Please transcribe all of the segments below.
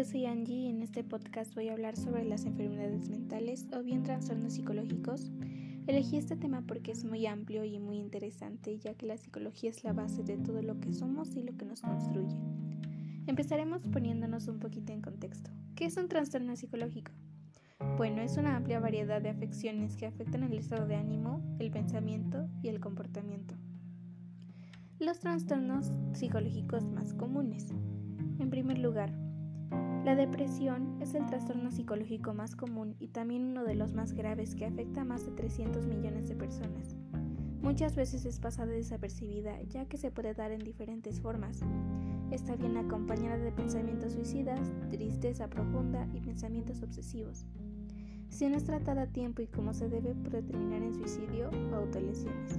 yo soy Angie y en este podcast voy a hablar sobre las enfermedades mentales o bien trastornos psicológicos. Elegí este tema porque es muy amplio y muy interesante ya que la psicología es la base de todo lo que somos y lo que nos construye. Empezaremos poniéndonos un poquito en contexto. ¿Qué es un trastorno psicológico? Bueno, es una amplia variedad de afecciones que afectan el estado de ánimo, el pensamiento y el comportamiento. Los trastornos psicológicos más comunes. En primer lugar, la depresión es el trastorno psicológico más común y también uno de los más graves que afecta a más de 300 millones de personas. Muchas veces es pasada desapercibida ya que se puede dar en diferentes formas. Está bien acompañada de pensamientos suicidas, tristeza profunda y pensamientos obsesivos. Si no es tratada a tiempo y como se debe, puede terminar en suicidio o autolesiones.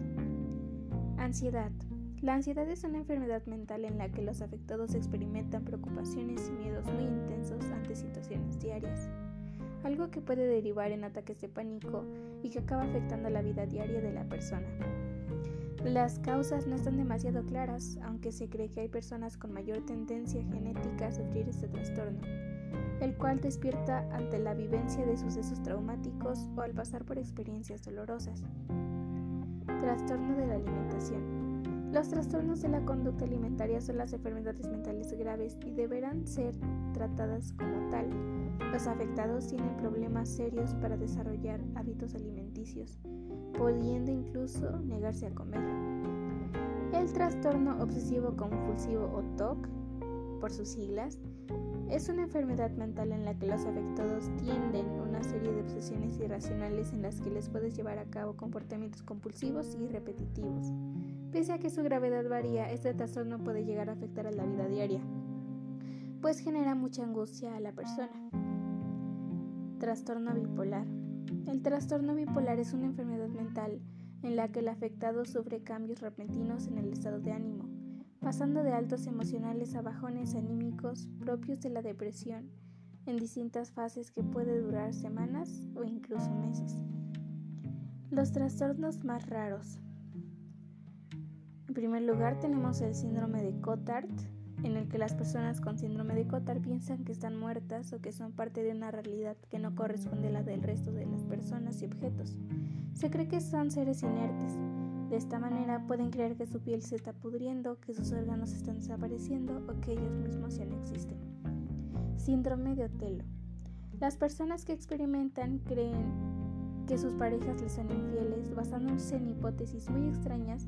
Ansiedad. La ansiedad es una enfermedad mental en la que los afectados experimentan preocupaciones y miedos muy intensos ante situaciones diarias, algo que puede derivar en ataques de pánico y que acaba afectando la vida diaria de la persona. Las causas no están demasiado claras, aunque se cree que hay personas con mayor tendencia genética a sufrir este trastorno, el cual despierta ante la vivencia de sucesos traumáticos o al pasar por experiencias dolorosas. Trastorno de la alimentación. Los trastornos de la conducta alimentaria son las enfermedades mentales graves y deberán ser tratadas como tal. Los afectados tienen problemas serios para desarrollar hábitos alimenticios, pudiendo incluso negarse a comer. El trastorno obsesivo compulsivo o TOC, por sus siglas, es una enfermedad mental en la que los afectados tienden una serie de obsesiones irracionales en las que les puedes llevar a cabo comportamientos compulsivos y repetitivos. Pese a que su gravedad varía, este trastorno puede llegar a afectar a la vida diaria, pues genera mucha angustia a la persona. Trastorno bipolar. El trastorno bipolar es una enfermedad mental en la que el afectado sufre cambios repentinos en el estado de ánimo, pasando de altos emocionales a bajones anímicos propios de la depresión en distintas fases que puede durar semanas o incluso meses. Los trastornos más raros. En primer lugar tenemos el síndrome de Cotard, en el que las personas con síndrome de Cotard piensan que están muertas o que son parte de una realidad que no corresponde a la del resto de las personas y objetos. Se cree que son seres inertes. De esta manera pueden creer que su piel se está pudriendo, que sus órganos están desapareciendo o que ellos mismos ya no existen. Síndrome de Otelo. Las personas que experimentan creen que sus parejas les son infieles basándose en hipótesis muy extrañas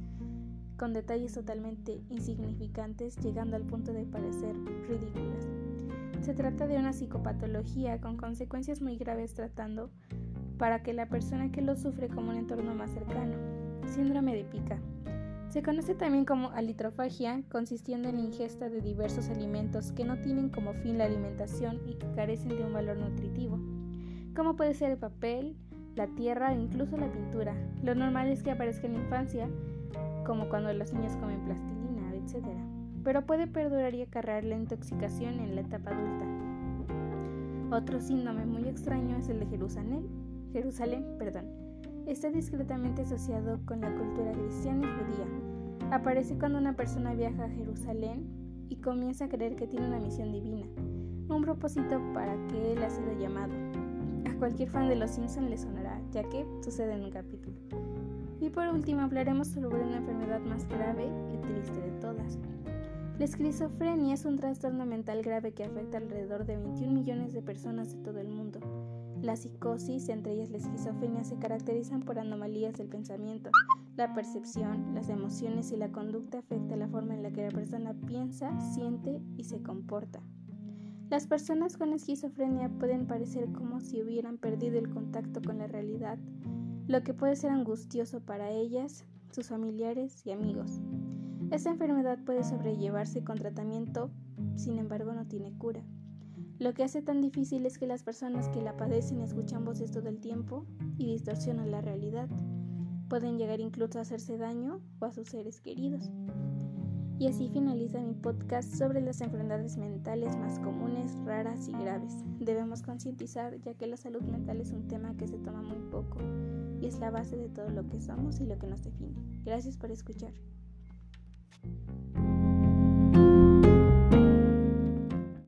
con detalles totalmente insignificantes llegando al punto de parecer ridículas. Se trata de una psicopatología con consecuencias muy graves tratando para que la persona que lo sufre como un entorno más cercano. Síndrome de pica. Se conoce también como alitrofagia, consistiendo en la ingesta de diversos alimentos que no tienen como fin la alimentación y que carecen de un valor nutritivo, como puede ser el papel, la tierra e incluso la pintura. Lo normal es que aparezca en la infancia como cuando los niños comen plastilina, etc. Pero puede perdurar y acarrear la intoxicación en la etapa adulta. Otro síndrome muy extraño es el de Jerusalén. Jerusalén, perdón. Está discretamente asociado con la cultura cristiana y judía. Aparece cuando una persona viaja a Jerusalén y comienza a creer que tiene una misión divina, un propósito para que él ha sido llamado. A cualquier fan de Los Simpson le sonará, ya que sucede en un capítulo. Y por último hablaremos sobre una enfermedad más grave y triste de todas. La esquizofrenia es un trastorno mental grave que afecta alrededor de 21 millones de personas de todo el mundo. La psicosis, entre ellas la esquizofrenia, se caracterizan por anomalías del pensamiento, la percepción, las emociones y la conducta afecta la forma en la que la persona piensa, siente y se comporta. Las personas con esquizofrenia pueden parecer como si hubieran perdido el contacto con la realidad, lo que puede ser angustioso para ellas, sus familiares y amigos. Esta enfermedad puede sobrellevarse con tratamiento, sin embargo no tiene cura. Lo que hace tan difícil es que las personas que la padecen escuchan voces todo el tiempo y distorsionan la realidad. Pueden llegar incluso a hacerse daño o a sus seres queridos. Y así finaliza mi podcast sobre las enfermedades mentales más comunes, raras y graves. Debemos concientizar ya que la salud mental es un tema que se toma muy poco y es la base de todo lo que somos y lo que nos define. Gracias por escuchar.